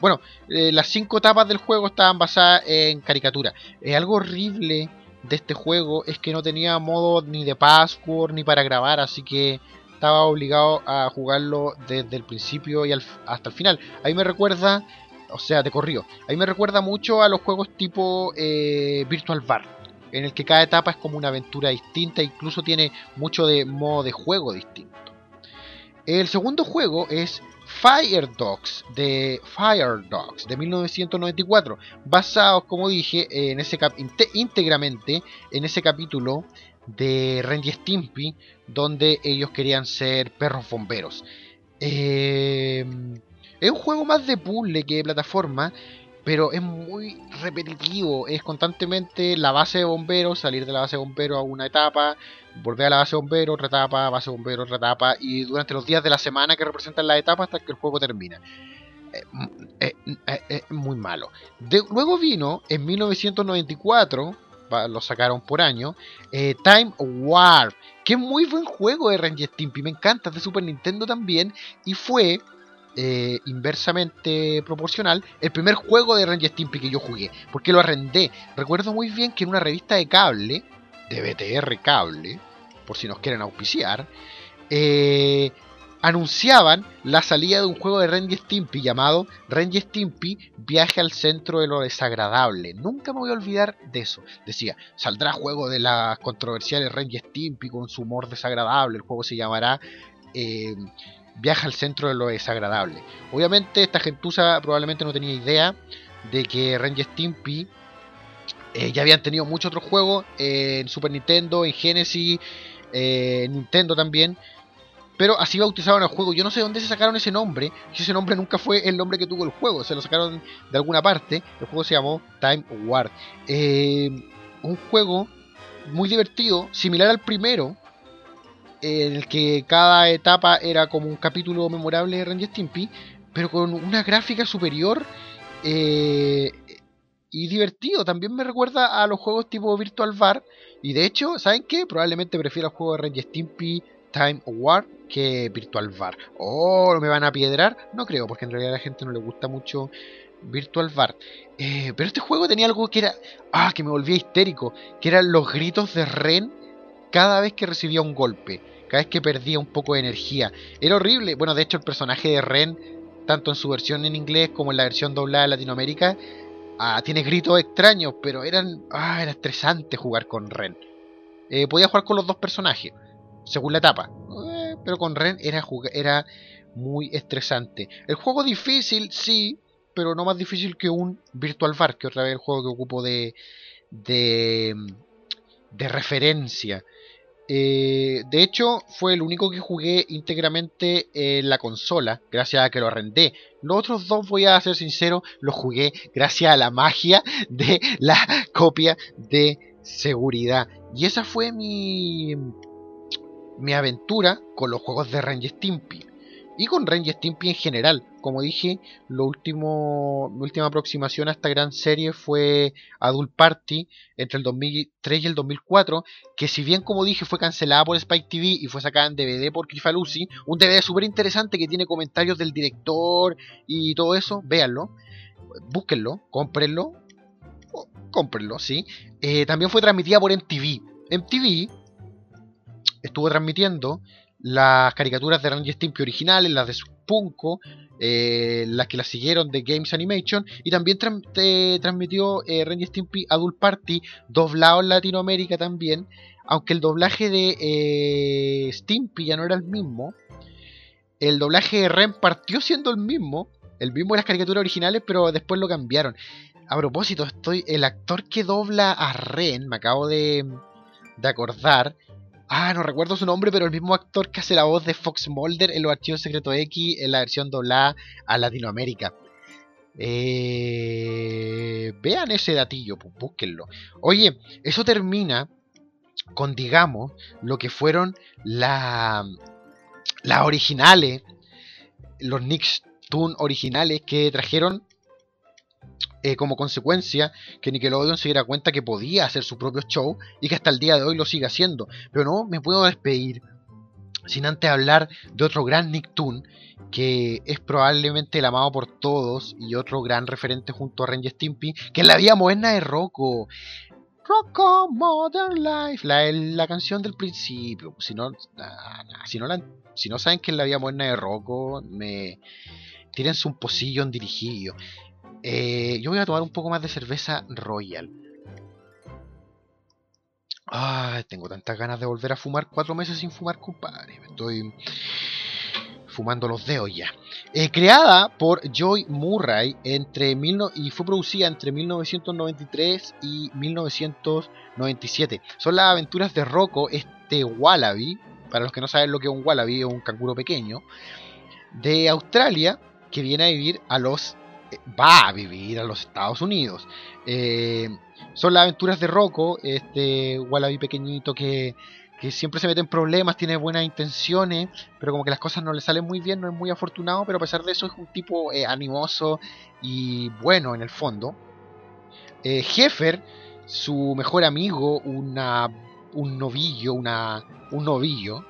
Bueno, eh, las cinco etapas del juego estaban basadas en caricatura. Eh, algo horrible de este juego es que no tenía modo ni de password ni para grabar, así que estaba obligado a jugarlo desde el principio y hasta el final. Ahí me recuerda, o sea, de corrido, ahí me recuerda mucho a los juegos tipo eh, Virtual Bar. en el que cada etapa es como una aventura distinta, incluso tiene mucho de modo de juego distinto. El segundo juego es Fire Dogs de Fire Dogs de 1994, basados, como dije, en ese íntegramente en ese capítulo de Ren Stimpy, donde ellos querían ser perros bomberos. Eh, es un juego más de puzzle que de plataforma, pero es muy repetitivo. Es constantemente la base de bomberos, salir de la base de bomberos a una etapa, volver a la base de bomberos, otra etapa, base de bomberos, otra etapa, y durante los días de la semana que representan la etapa hasta que el juego termina. Es eh, eh, eh, muy malo. luego vino en 1994, lo sacaron por año, Time War, que es muy buen juego de Ranger Stimpy, me encanta, es de Super Nintendo también, y fue inversamente proporcional el primer juego de Ranger Stimpy que yo jugué, porque lo arrendé. Recuerdo muy bien que en una revista de cable, de BTR Cable, por si nos quieren auspiciar, eh, anunciaban la salida de un juego de Ranger Stimpy llamado Ranger Stimpy Viaje al centro de lo desagradable. Nunca me voy a olvidar de eso. Decía, saldrá juego de las controversiales Ranger Stimpy con su humor desagradable. El juego se llamará eh, viaja al centro de lo desagradable. Obviamente esta gentuza probablemente no tenía idea de que Ranger Stimpy eh, ya habían tenido muchos otros juegos en Super Nintendo, en Genesis, eh, en Nintendo también. Pero así bautizaron el juego. Yo no sé dónde se sacaron ese nombre. Ese nombre nunca fue el nombre que tuvo el juego. Se lo sacaron de alguna parte. El juego se llamó Time War. Eh, un juego muy divertido, similar al primero en el que cada etapa era como un capítulo memorable de Ranger Stimpy, pero con una gráfica superior eh, y divertido. También me recuerda a los juegos tipo Virtual Bar. Y de hecho, ¿saben qué? Probablemente prefiero el juego de Ranger Stimpy Time War que Virtual Bar. ¿Oh, me van a piedrar? No creo, porque en realidad a la gente no le gusta mucho Virtual Bar. Eh, pero este juego tenía algo que era. Ah, que me volvía histérico. Que eran los gritos de Ren cada vez que recibía un golpe, cada vez que perdía un poco de energía. Era horrible. Bueno, de hecho el personaje de Ren, tanto en su versión en inglés como en la versión doblada de Latinoamérica, ah, tiene gritos extraños, pero eran, ah, era estresante jugar con Ren. Eh, podía jugar con los dos personajes, según la etapa, eh, pero con Ren era, era muy estresante. El juego difícil, sí, pero no más difícil que un Virtual Bar, que otra vez el juego que ocupo de, de, de referencia. Eh, de hecho, fue el único que jugué íntegramente en la consola, gracias a que lo arrendé. Los otros dos, voy a ser sincero, los jugué gracias a la magia de la copia de seguridad. Y esa fue mi, mi aventura con los juegos de Ranger Stimpy y con Ranger Stimpy en general. Como dije, lo mi última aproximación a esta gran serie fue Adult Party entre el 2003 y el 2004, que si bien como dije fue cancelada por Spike TV y fue sacada en DVD por Lucy, un DVD súper interesante que tiene comentarios del director y todo eso, véanlo, búsquenlo, cómprenlo, cómprenlo, sí. Eh, también fue transmitida por MTV. MTV estuvo transmitiendo las caricaturas de Ranger Stimpy originales, las de Spunko, eh, las que las siguieron de Games Animation, y también transmitió eh, Ranger Stimpy Adult Party, doblado en Latinoamérica también, aunque el doblaje de eh, Stimpy ya no era el mismo, el doblaje de Ren partió siendo el mismo, el mismo de las caricaturas originales, pero después lo cambiaron. A propósito, estoy el actor que dobla a Ren, me acabo de, de acordar, Ah, no recuerdo su nombre, pero el mismo actor que hace la voz de Fox Mulder en los archivos secretos X en la versión doblada a Latinoamérica. Eh, vean ese datillo, pues, búsquenlo. Oye, eso termina con, digamos, lo que fueron las originales, los Nicktoons originales que trajeron eh, como consecuencia que Nickelodeon se diera cuenta que podía hacer su propio show y que hasta el día de hoy lo sigue haciendo. Pero no me puedo despedir sin antes hablar de otro gran Nicktoon que es probablemente el amado por todos y otro gran referente junto a Ranger Stimpy, que es la vida moderna de Rocco. Rocco Modern Life, la, la canción del principio. Si no, si, no si no saben que es la vida moderna de Rocco, me tírense un pocillo en dirigido. Eh, yo voy a tomar un poco más de cerveza Royal. Tengo tantas ganas de volver a fumar cuatro meses sin fumar, compadre. Me estoy fumando los dedos ya. Eh, creada por Joy Murray entre mil no- y fue producida entre 1993 y 1997. Son las aventuras de Rocco, este wallaby, para los que no saben lo que es un wallaby, es un canguro pequeño, de Australia que viene a vivir a los... eh, va a vivir a los Estados Unidos. Eh, son las aventuras de Rocco, este wallaby pequeñito que, que siempre se mete en problemas, tiene buenas intenciones, pero como que las cosas no le salen muy bien, no es muy afortunado, pero a pesar de eso es un tipo eh, animoso y bueno en el fondo. Eh, Heffer, su mejor amigo, una, un novillo, una, un novillo,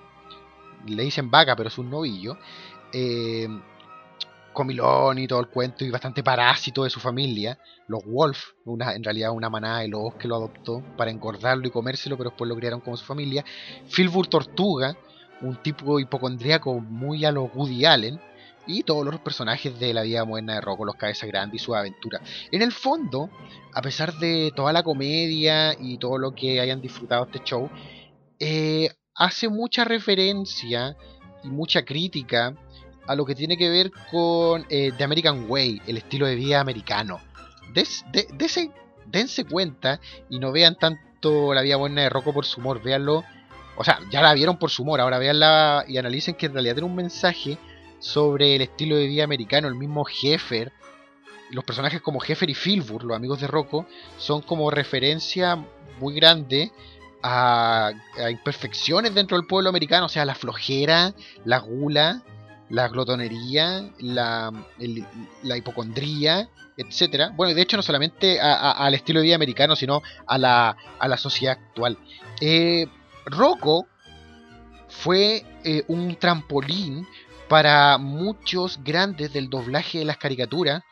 le dicen vaca, pero es un novillo, comilón y todo el cuento, y bastante parásito de su familia, los Wolf, una, en realidad una manada de lobos que lo adoptó para engordarlo y comérselo, pero después lo criaron como su familia, Filbur Tortuga, un tipo hipocondríaco muy a los Woody Allen, y todos los personajes de la vida moderna de Rocco, los Cabeza Grande y su aventura. En el fondo, a pesar de toda la comedia y todo lo que hayan disfrutado este show, eh, hace mucha referencia y mucha crítica a lo que tiene que ver con eh, The American Way, el estilo de vida americano. Des- dense cuenta y no vean tanto la vida buena de Rocco por su humor, véanlo. O sea, ya la vieron por su humor, ahora véanla y analicen que en realidad tiene un mensaje sobre el estilo de vida americano. El mismo Heffer, los personajes como Heffer y Filbur, los amigos de Rocco, son como referencia muy grande a, a imperfecciones dentro del pueblo americano, o sea, la flojera, la gula, la glotonería, la, el- hipocondría, etcétera. Bueno, de hecho no solamente a- al estilo de vida americano, sino a la, a la sociedad actual. Eh, Rocco fue eh, un trampolín para muchos grandes del doblaje de las caricaturas,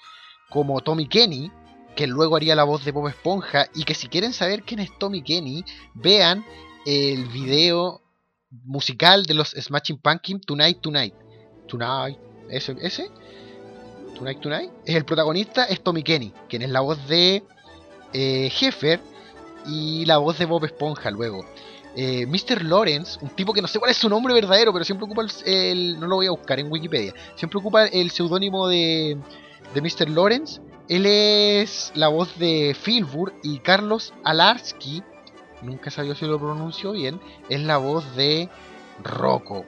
como Tommy Kenny, que luego haría la voz de Bob Esponja, y que si quieren saber quién es Tommy Kenny, vean el video musical de los Smashing Pumpkins Tonight Tonight. Tonight, ese, ese, Tonight Tonight, el protagonista, es Tommy Kenny, quien es la voz de eh, Heffer y la voz de Bob Esponja luego. Eh, Mr. Lawrence, un tipo que no sé cuál es su nombre verdadero, pero siempre ocupa el, no lo voy a buscar en Wikipedia, siempre ocupa el seudónimo de, de Mr. Lawrence. Él es la voz de Filbur y Carlos Alarsky, nunca sabía si lo pronuncio bien, es la voz de Rocco.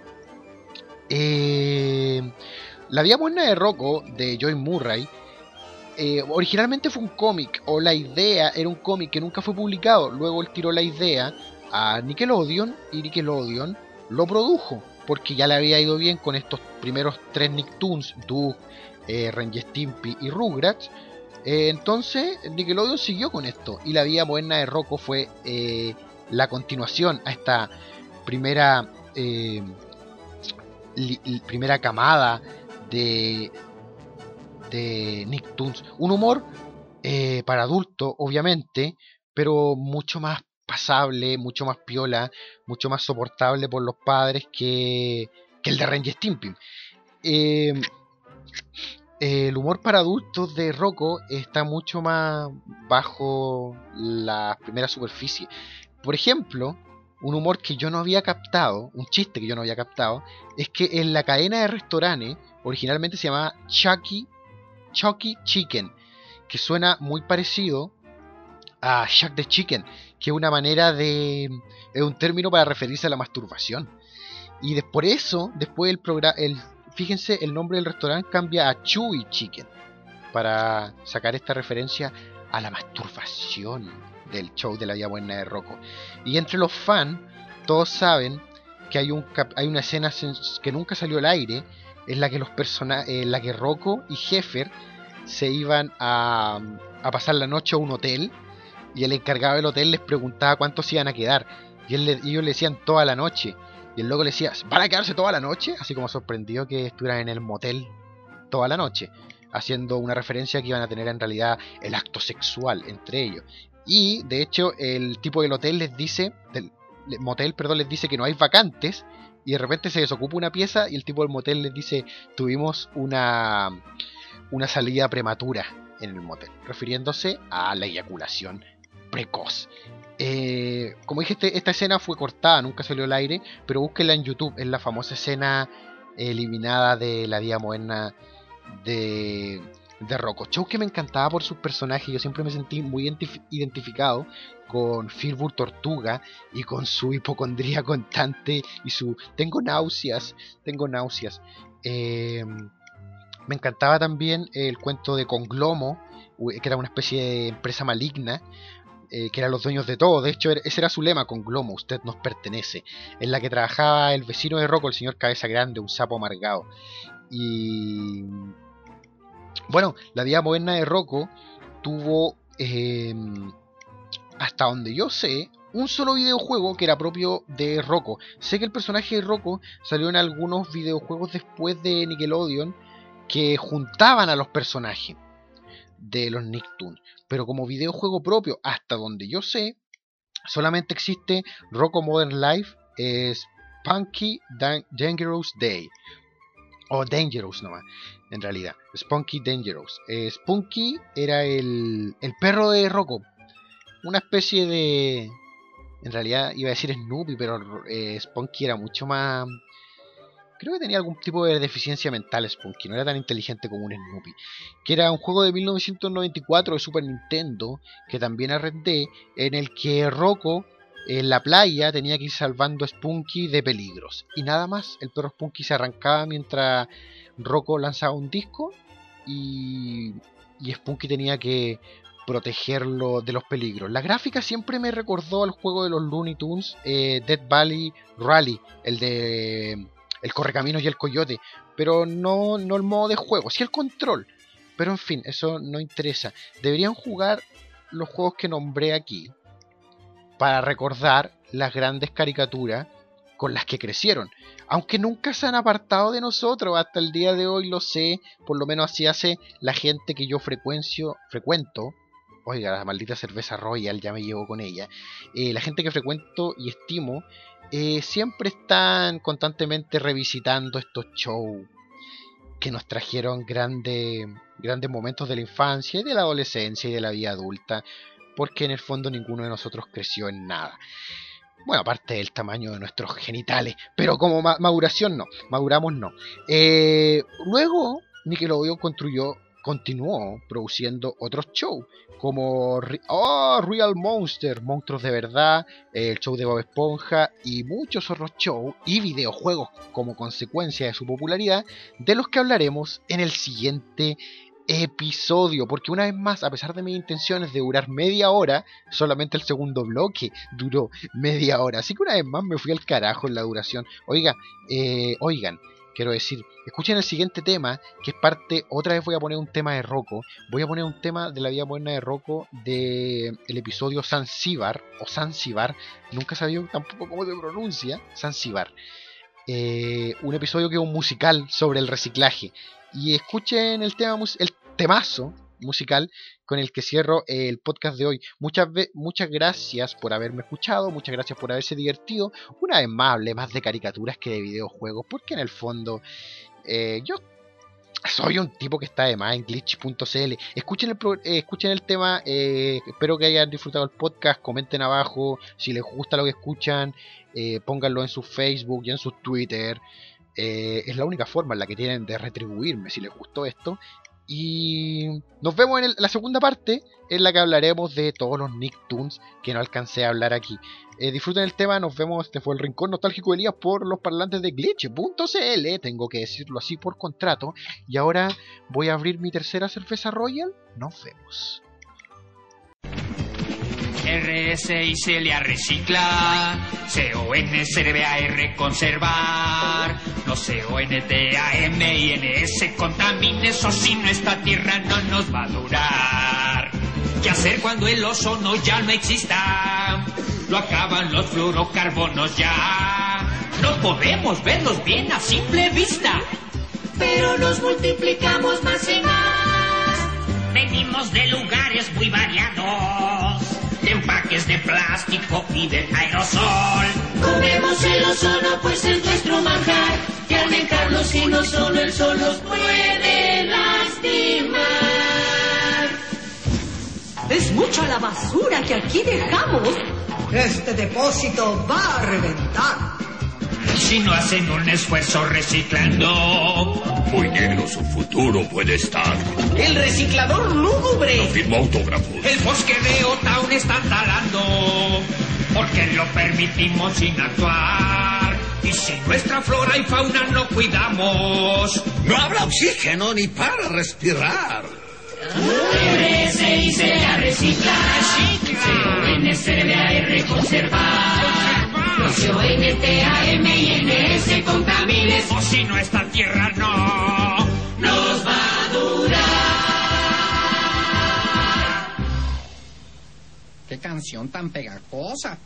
Eh, la vida buena de Rocco, de Joy Murray, eh, originalmente fue un cómic, o la idea era un cómic que nunca fue publicado. Luego él tiró la idea a Nickelodeon y Nickelodeon lo produjo, porque ya le había ido bien con estos primeros tres Nicktoons, Doug, eh, Stimpy y Rugrats. Eh, entonces Nickelodeon siguió con esto y la vida moderna de Rocco fue eh, la continuación a esta primera primera camada de de Nicktoons. Un humor eh, para adultos, obviamente, pero mucho más pasable, mucho más piola, mucho más soportable por los padres que, que el de Ren y Stimpy. Eh, el humor para adultos de Rocco está mucho más bajo la primera superficie. Por ejemplo, un humor que yo no había captado, un chiste que yo no había captado, es que en la cadena de restaurantes originalmente se llamaba Chucky, Chucky Chicken, que suena muy parecido a Shack the Chicken, que es una manera de. es un término para referirse a la masturbación. Y de- por eso, después el programa, el, fíjense, el nombre del restaurante cambia a Chewy Chicken, para sacar esta referencia a la masturbación del show de la vida buena de Rocco. Y entre los fans, todos saben que hay, un hay una escena que nunca salió al aire, en la que los persona en la que Rocco y Heffer se iban a, a pasar la noche a un hotel y el encargado del hotel les preguntaba cuántos iban a quedar y, él le- y ellos le decían toda la noche y el loco le decía ¿van a quedarse toda la noche? así como sorprendido que estuvieran en el motel toda la noche haciendo una referencia que iban a tener en realidad el acto sexual entre ellos y de hecho el tipo del hotel les dice motel perdón les dice que no hay vacantes y de repente se desocupa una pieza y el tipo del motel les dice tuvimos una una salida prematura en el motel refiriéndose a la eyaculación precoz. Eh, como dije, este- esta escena fue cortada, nunca salió al aire, pero búsquenla en YouTube, es la famosa escena eliminada de la vida moderna de, de Rocco. Show que me encantaba por sus personajes, yo siempre me sentí muy identif- identificado con Filbur Tortuga y con su hipocondría constante y su tengo náuseas, tengo náuseas. Eh, me encantaba también el cuento de Conglomo, que era una especie de empresa maligna, eh, que eran los dueños de todo. De hecho, era- ese era su lema, Conglomo, usted nos pertenece. En la que trabajaba el vecino de Rocco, el señor Cabeza Grande, un sapo amargado. Y. Bueno, la vida moderna de Rocco tuvo, eh, hasta donde yo sé, un solo videojuego que era propio de Rocco. Sé que el personaje de Rocco salió en algunos videojuegos después de Nickelodeon que juntaban a los personajes de los Nicktoons. Pero como videojuego propio, hasta donde yo sé, solamente existe Rocco Modern Life, es Spunky Dan- Dangerous Day. O Dangerous nomás, en realidad. Spunky Dangerous. Eh, Spunky era el, el perro de Rocco. Una especie de... En realidad iba a decir Snoopy, pero eh, Spunky era mucho más... Creo que tenía algún tipo de deficiencia mental Spunky, no era tan inteligente como un Snoopy. Que era un juego de 1994 de Super Nintendo, que también arrendé, en el que Rocco en la playa tenía que ir salvando a Spunky de peligros. Y nada más, el perro Spunky se arrancaba mientras Rocco lanzaba un disco y, y Spunky tenía que protegerlo de los peligros. La gráfica siempre me recordó al juego de los Looney Tunes, eh, Dead Valley Rally, el de el correcaminos y el coyote, pero no, no el modo de juego, sí el control. Pero en fin, eso no interesa. Deberían jugar los juegos que nombré aquí para recordar las grandes caricaturas con las que crecieron. Aunque nunca se han apartado de nosotros, hasta el día de hoy lo sé, por lo menos así hace la gente que yo frecuencio, frecuento. Oiga, la maldita cerveza Royal ya me llevo con ella. Eh, la gente que frecuento y estimo eh, siempre están constantemente revisitando estos shows que nos trajeron grandes, grandes momentos de la infancia y de la adolescencia y de la vida adulta, porque en el fondo ninguno de nosotros creció en nada. Bueno, aparte del tamaño de nuestros genitales, pero como ma- maduración no, maduramos no. Eh, luego Nickelodeon construyó, continuó produciendo otros shows, como oh, Real Monster, Monstruos de Verdad, el show de Bob Esponja y muchos otros shows y videojuegos como consecuencia de su popularidad, de los que hablaremos en el siguiente episodio, porque una vez más, a pesar de mis intenciones de durar media hora, solamente el segundo bloque duró media hora, así que una vez más me fui al carajo en la duración. Oiga, eh, oigan, quiero decir, escuchen el siguiente tema, que es parte, otra vez voy a poner un tema de Rocco, voy a poner un tema de la vida buena de Rocco de el episodio Zanzíbar, o Zanzíbar, nunca sabía tampoco cómo se pronuncia, Zanzíbar. Eh, un episodio que es un musical sobre el reciclaje. Y escuchen el tema, el temazo musical con el que cierro el podcast de hoy. Muchas, muchas gracias por haberme escuchado, muchas gracias por haberse divertido. Una vez más hablé más de caricaturas que de videojuegos, porque en el fondo eh, yo soy un tipo que está de más en glitch.cl. Escuchen el, eh, escuchen el tema, eh, espero que hayan disfrutado el podcast, comenten abajo si les gusta lo que escuchan, eh, pónganlo en su Facebook y en su Twitter. Eh, es la única forma en la que tienen de retribuirme si les gustó esto. Y nos vemos en la segunda parte, en la que hablaremos de todos los Nicktoons que no alcancé a hablar aquí. Eh, disfruten el tema, nos vemos. Este fue el Rincón Nostálgico de Elías por los parlantes de glitch.cl. Tengo que decirlo así por contrato. Y ahora voy a abrir mi tercera cerveza Royal. Nos vemos. RS y Celia recicla. CON sirve a R conservar. No CONT a M y NS contamine. Eso si nuestra tierra no nos va a durar. ¿Qué hacer cuando el ozono ya no exista? Lo acaban los fluorocarbonos ya. No podemos verlos bien a simple vista. pero los multiplicamos más y más. Venimos de lugares muy variados. De empaques de plástico y de aerosol. Comemos el ozono, pues es nuestro manjar. Que al dejarlo sin ozono, el sol nos puede lastimar. Es mucha la basura que aquí dejamos. Este depósito va a reventar. Si no hacen un esfuerzo reciclando, Muy negro su futuro puede estar. El reciclador lúgubre. Firma autógrafos. el bosque de Otown está talando. Porque lo permitimos sin actuar. Y si nuestra flora y fauna no cuidamos, No habrá oxígeno ni para respirar. RSI se a reciclar. CON sirve a Conservar. No se ONTAM y NS contamines. o si nuestra tierra no. Nos va a durar. Qué canción tan pegajosa.